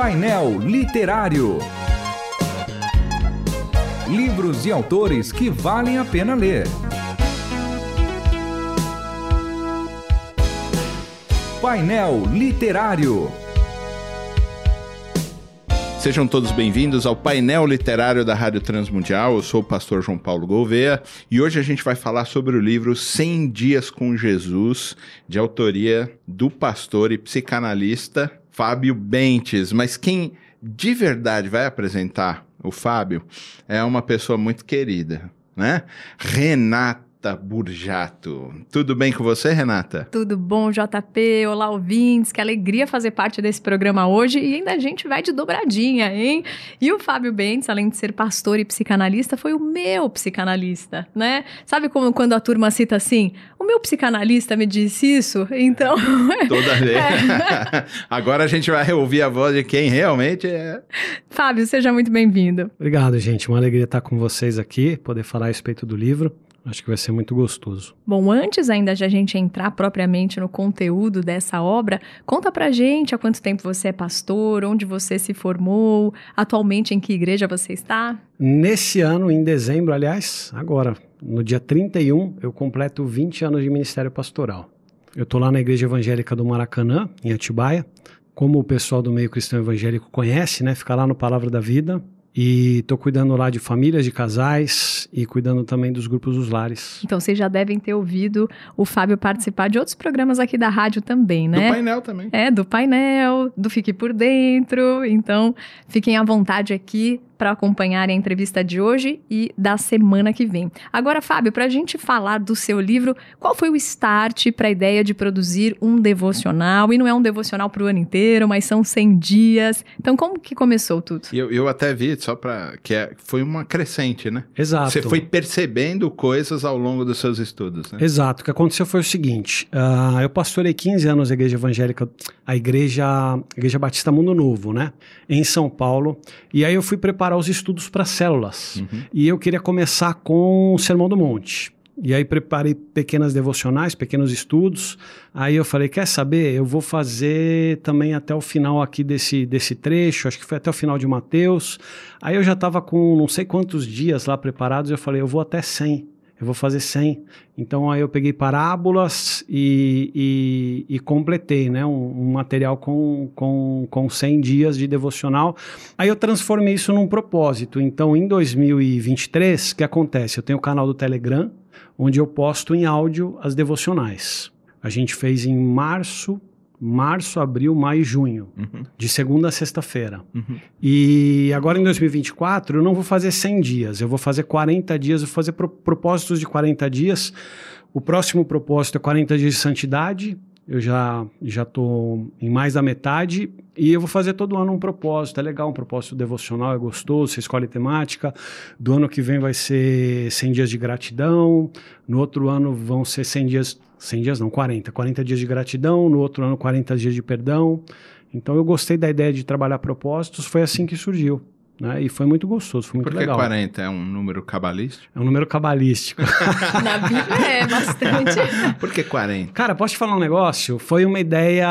Painel Literário. Livros e autores que valem a pena ler. Painel Literário. Sejam todos bem-vindos ao painel literário da Rádio Transmundial. Eu sou o pastor João Paulo Gouveia e hoje a gente vai falar sobre o livro 100 Dias com Jesus, de autoria do pastor e psicanalista Fábio Bentes. Mas quem de verdade vai apresentar o Fábio é uma pessoa muito querida, né? Renata. Burjato. Tudo bem com você, Renata? Tudo bom, JP? Olá, ouvintes. Que alegria fazer parte desse programa hoje e ainda a gente vai de dobradinha, hein? E o Fábio Bentes, além de ser pastor e psicanalista, foi o meu psicanalista, né? Sabe como quando a turma cita assim, o meu psicanalista me disse isso? Então... Toda vez. É. Agora a gente vai ouvir a voz de quem realmente é. Fábio, seja muito bem-vindo. Obrigado, gente. Uma alegria estar com vocês aqui, poder falar a respeito do livro. Acho que vai ser muito gostoso. Bom, antes ainda de a gente entrar propriamente no conteúdo dessa obra, conta pra gente há quanto tempo você é pastor, onde você se formou, atualmente em que igreja você está? Nesse ano, em dezembro, aliás, agora, no dia 31, eu completo 20 anos de ministério pastoral. Eu tô lá na Igreja Evangélica do Maracanã, em Atibaia. Como o pessoal do meio cristão evangélico conhece, né? Fica lá no Palavra da Vida, e estou cuidando lá de famílias, de casais e cuidando também dos grupos dos lares. Então vocês já devem ter ouvido o Fábio participar de outros programas aqui da rádio também, né? Do painel também. É, do painel, do Fique por Dentro. Então fiquem à vontade aqui para acompanhar a entrevista de hoje e da semana que vem. Agora, Fábio, para a gente falar do seu livro, qual foi o start para a ideia de produzir um devocional? E não é um devocional para o ano inteiro, mas são 100 dias. Então, como que começou tudo? Eu, eu até vi, só para que é, foi uma crescente, né? Exato. Você foi percebendo coisas ao longo dos seus estudos, né? Exato. O que aconteceu foi o seguinte: uh, eu pastorei 15 anos a igreja evangélica, a igreja, a igreja Batista Mundo Novo, né? Em São Paulo. E aí eu fui preparar os estudos para células. Uhum. E eu queria começar com o Sermão do Monte. E aí preparei pequenas devocionais, pequenos estudos. Aí eu falei, quer saber? Eu vou fazer também até o final aqui desse, desse trecho, acho que foi até o final de Mateus. Aí eu já estava com não sei quantos dias lá preparados, eu falei, eu vou até 100 eu vou fazer 100. Então aí eu peguei parábolas e, e, e completei né, um, um, material com, com, com 100 dias de devocional. Aí eu transformei isso num propósito. Então em 2023, o que acontece? Eu tenho o canal do Telegram, onde eu posto em áudio as devocionais. A gente fez em março, março, abril, maio e junho, uhum. de segunda a sexta-feira. Uhum. E agora em 2024 eu não vou fazer 100 dias, eu vou fazer 40 dias, eu vou fazer pro propósitos de 40 dias. O próximo propósito é 40 dias de santidade, eu já já estou em mais da metade e eu vou fazer todo ano um propósito. É legal, um propósito devocional, é gostoso, você escolhe temática. Do ano que vem vai ser 100 dias de gratidão, no outro ano vão ser 100 dias 100 dias não, 40. 40 dias de gratidão, no outro ano 40 dias de perdão. Então eu gostei da ideia de trabalhar propósitos, foi assim que surgiu. Né? E foi muito gostoso, foi muito Por que legal. 40 é um número cabalístico? É um número cabalístico. Na Bíblia é bastante. Por que 40? Cara, posso te falar um negócio? Foi uma ideia.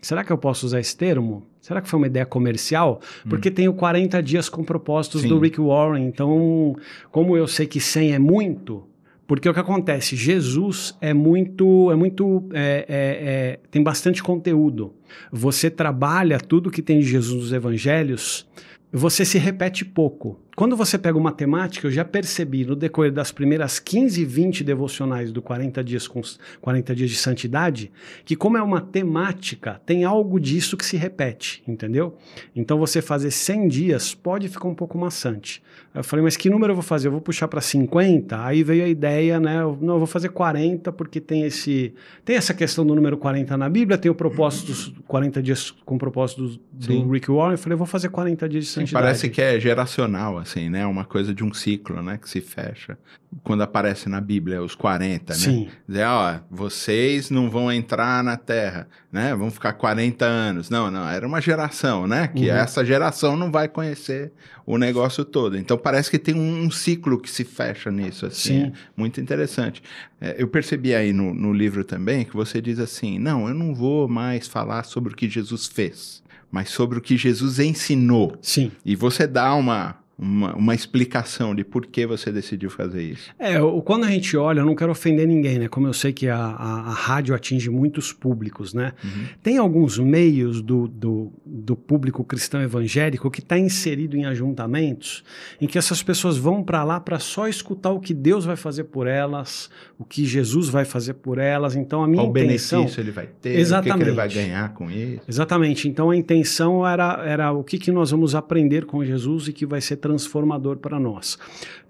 Será que eu posso usar esse termo? Será que foi uma ideia comercial? Porque hum. tem o 40 dias com propósitos Sim. do Rick Warren. Então, como eu sei que 100 é muito, porque o que acontece? Jesus é muito. é muito. É, é, é, tem bastante conteúdo. Você trabalha tudo que tem de Jesus nos evangelhos, você se repete pouco. Quando você pega uma temática, eu já percebi no decorrer das primeiras 15, 20 devocionais do 40 dias com 40 dias de santidade, que como é uma temática, tem algo disso que se repete, entendeu? Então você fazer 100 dias pode ficar um pouco maçante. Eu falei, mas que número eu vou fazer? Eu vou puxar para 50? Aí veio a ideia, né? Eu, não, eu vou fazer 40 porque tem esse tem essa questão do número 40 na Bíblia, tem o propósito dos 40 dias com propósito do, do Rick Warren. Eu falei, eu vou fazer 40 dias de santidade. Parece que é geracional, assim, né? Uma coisa de um ciclo, né? Que se fecha. Quando aparece na Bíblia os 40, né? Sim. Dizer, ó, vocês não vão entrar na Terra, né? Vão ficar 40 anos. Não, não, era uma geração, né? Que uhum. essa geração não vai conhecer o negócio todo. Então parece que tem um ciclo que se fecha nisso, assim. Sim. É muito interessante. É, eu percebi aí no, no livro também que você diz assim: não, eu não vou mais falar sobre o que Jesus fez, mas sobre o que Jesus ensinou. Sim. E você dá uma, uma, uma explicação de por que você decidiu fazer isso. É, quando a gente olha, eu não quero ofender ninguém, né? Como eu sei que a, a, a rádio atinge muitos públicos, né? Tem alguns meios do, do, do público cristão evangélico que está inserido em ajuntamentos em que essas pessoas vão para lá para só escutar o que Deus vai fazer por elas, o que Jesus vai fazer por elas. Então a minha Qual intenção. benefício ele vai ter, o que que, ele Exatamente. vai ganhar com isso. Exatamente. Então a intenção era, era o que, que nós vamos aprender com Jesus e que vai ser transformador para nós.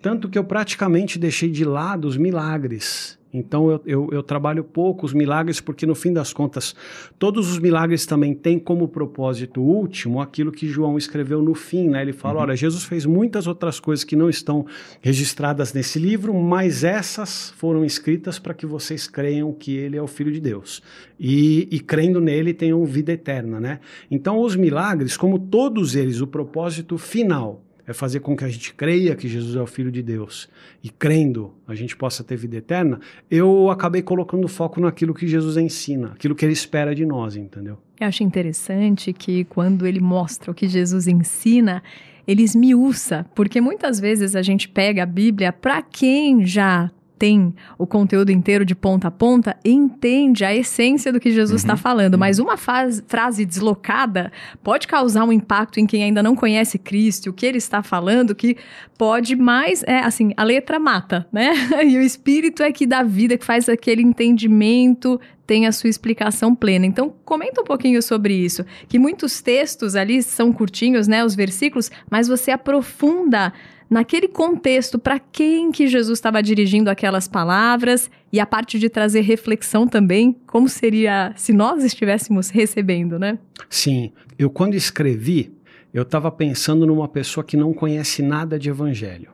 Tanto que eu praticamente deixei de lado os milagres. Então eu, eu, eu trabalho pouco os milagres, porque no fim das contas, todos os milagres também têm como propósito último aquilo que João escreveu no fim. Né? Ele fala: olha, Jesus fez muitas outras coisas que não estão registradas nesse livro, mas essas foram escritas para que vocês creiam que ele é o Filho de Deus. E, e crendo nele tenham vida eterna. Né? Então, os milagres, como todos eles, o propósito final é fazer com que a gente creia que Jesus é o Filho de Deus e crendo a gente possa ter vida eterna, eu acabei colocando foco naquilo que Jesus ensina, aquilo que ele espera de nós, entendeu? Eu acho interessante que quando ele mostra o que Jesus ensina, ele esmiuça, porque muitas vezes a gente pega a Bíblia para quem já tem o conteúdo inteiro de ponta a ponta, entende a essência do que Jesus está falando, mas uma faz- frase deslocada pode causar um impacto em quem ainda não conhece Cristo, o que ele está falando, que pode mais, é assim, a letra mata, né? E o Espírito é que dá vida, que faz aquele entendimento tem a sua explicação plena. Então, comenta um pouquinho sobre isso. Que muitos textos ali são curtinhos, né, os versículos, mas você aprofunda naquele contexto para quem que Jesus estava dirigindo aquelas palavras e a parte de trazer reflexão também, como seria se nós estivéssemos recebendo, né? Sim, eu quando escrevi, eu estava pensando numa pessoa que não conhece nada de evangelho.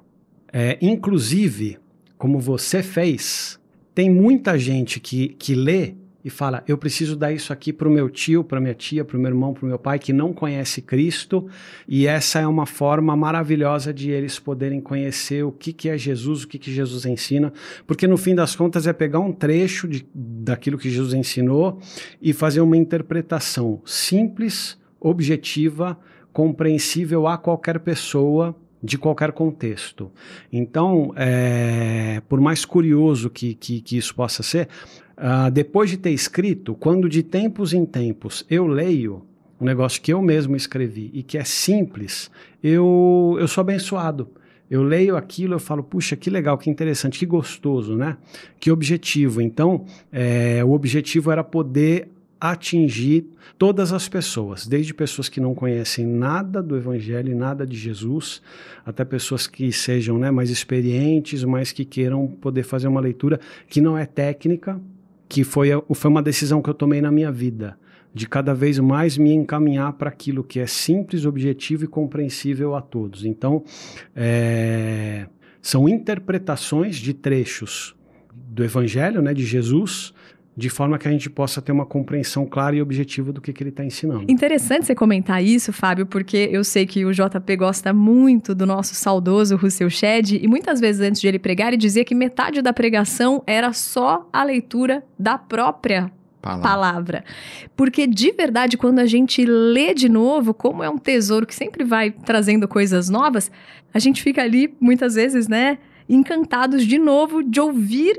É, inclusive, como você fez, tem muita gente que, que lê e fala: eu preciso dar isso aqui para o meu tio, para minha tia, para o meu irmão, para o meu pai que não conhece Cristo, e essa é uma forma maravilhosa de eles poderem conhecer o que, que é Jesus, o que, que Jesus ensina, porque no fim das contas é pegar um trecho de, daquilo que Jesus ensinou e fazer uma interpretação simples, objetiva, compreensível a qualquer pessoa de qualquer contexto. Então, é, por mais curioso que, que, que isso possa ser, ah, depois de ter escrito, quando de tempos em tempos eu leio um negócio que eu mesmo escrevi e que é simples, eu, eu sou abençoado. Eu leio aquilo, eu falo, puxa, que legal, que interessante, que gostoso, né? Que objetivo. Então, é, o objetivo era poder atingir todas as pessoas, desde pessoas que não conhecem nada do Evangelho, nada de Jesus, até pessoas que sejam né, mais experientes, mas que queiram poder fazer uma leitura que não é técnica, que foi, foi uma decisão que eu tomei na minha vida, de cada vez mais me encaminhar para aquilo que é simples, objetivo e compreensível a todos. Então, é, são interpretações de trechos do Evangelho, né, de Jesus, de forma que a gente possa ter uma compreensão clara e objetiva do que, que ele está ensinando. Interessante você comentar isso, Fábio, porque eu sei que o JP gosta muito do nosso saudoso Russell Shedd e muitas vezes antes de ele pregar ele dizia que metade da pregação era só a leitura da própria Palavra. palavra. Porque de verdade, quando a gente lê de novo, como é um tesouro que sempre vai trazendo coisas novas, a gente fica ali muitas vezes, né, encantados de novo de ouvir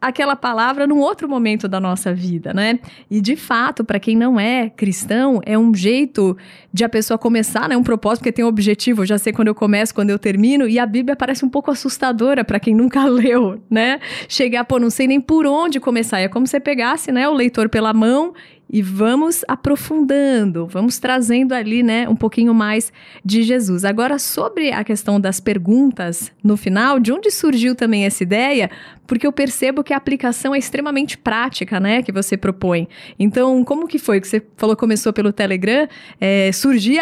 aquela palavra num outro momento da nossa vida, né? E de fato, para quem não é cristão, é um jeito de a pessoa começar, né, um propósito, porque tem um objetivo, eu já sei quando eu começo, quando eu termino, e a Bíblia parece um pouco assustadora para quem nunca leu, né? Chegar, pô, não sei nem por onde começar. É como se você pegasse, né, o leitor pela mão e vamos aprofundando, vamos trazendo ali, né, um pouquinho mais de Jesus. Agora, sobre a questão das perguntas no final, de onde surgiu também essa ideia? porque eu percebo que a aplicação é extremamente prática, né, que você propõe. Então, como que foi que você falou começou pelo Telegram? É,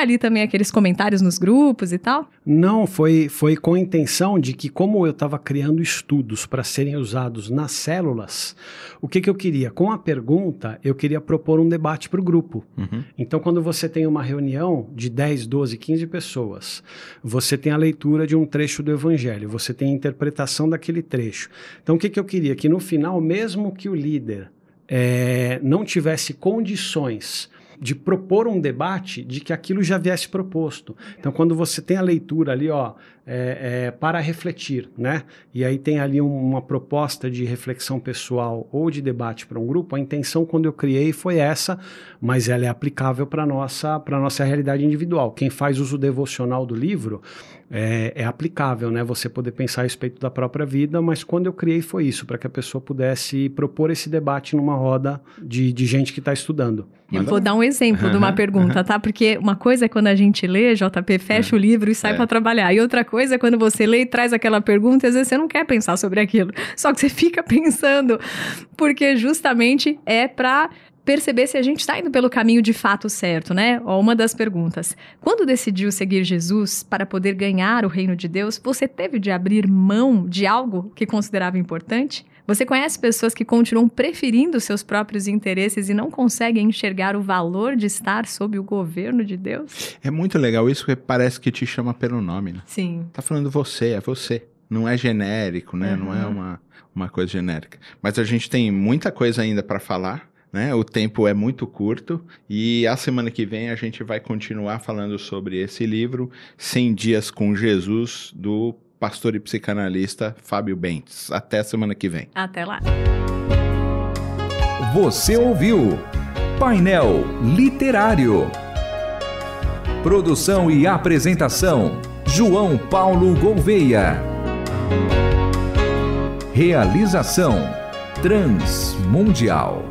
ali também aqueles comentários nos grupos e tal? Não, foi, foi com a intenção de que, como eu estava criando estudos para serem usados nas células, o que, que eu queria? Com a pergunta, eu queria propor um debate para o grupo. Uhum. Então, quando você tem uma reunião de 10, 12, 15 pessoas, você tem a leitura de um trecho do Evangelho, você tem a interpretação daquele trecho. Então, o que, que eu queria? Que no final, mesmo que o líder é, não tivesse condições de propor um debate de que aquilo já viesse proposto. Então, quando você tem a leitura ali, ó, é, é, para refletir, né? E aí tem ali um, uma proposta de reflexão pessoal ou de debate para um grupo. A intenção quando eu criei foi essa, mas ela é aplicável para nossa para nossa realidade individual. Quem faz uso devocional do livro é, é, aplicável, né? Você poder pensar a respeito da própria vida, mas quando eu criei foi isso, para que a pessoa pudesse propor esse debate numa roda de, de gente que está estudando. Eu vou dar um exemplo de uma pergunta, tá? Porque uma coisa é quando a gente lê, JP, fecha é. o livro e sai é. para trabalhar. E outra coisa é quando você lê e traz aquela pergunta, e às vezes você não quer pensar sobre aquilo. Só que você fica pensando, porque justamente é para perceber se a gente está indo pelo caminho de fato certo, né? Ó, uma das perguntas. Quando decidiu seguir Jesus para poder ganhar o reino de Deus, você teve de abrir mão de algo que considerava importante? Você conhece pessoas que continuam preferindo seus próprios interesses e não conseguem enxergar o valor de estar sob o governo de Deus? É muito legal isso, porque parece que te chama pelo nome, né? Sim. Tá falando você, é você. Não é genérico, né? Uhum. Não é uma, uma coisa genérica. Mas a gente tem muita coisa ainda para falar. Né? O tempo é muito curto e a semana que vem a gente vai continuar falando sobre esse livro, 100 Dias com Jesus, do pastor e psicanalista Fábio Bentes. Até semana que vem. Até lá. Você ouviu Painel Literário. Produção e apresentação: João Paulo Gouveia. Realização: Transmundial.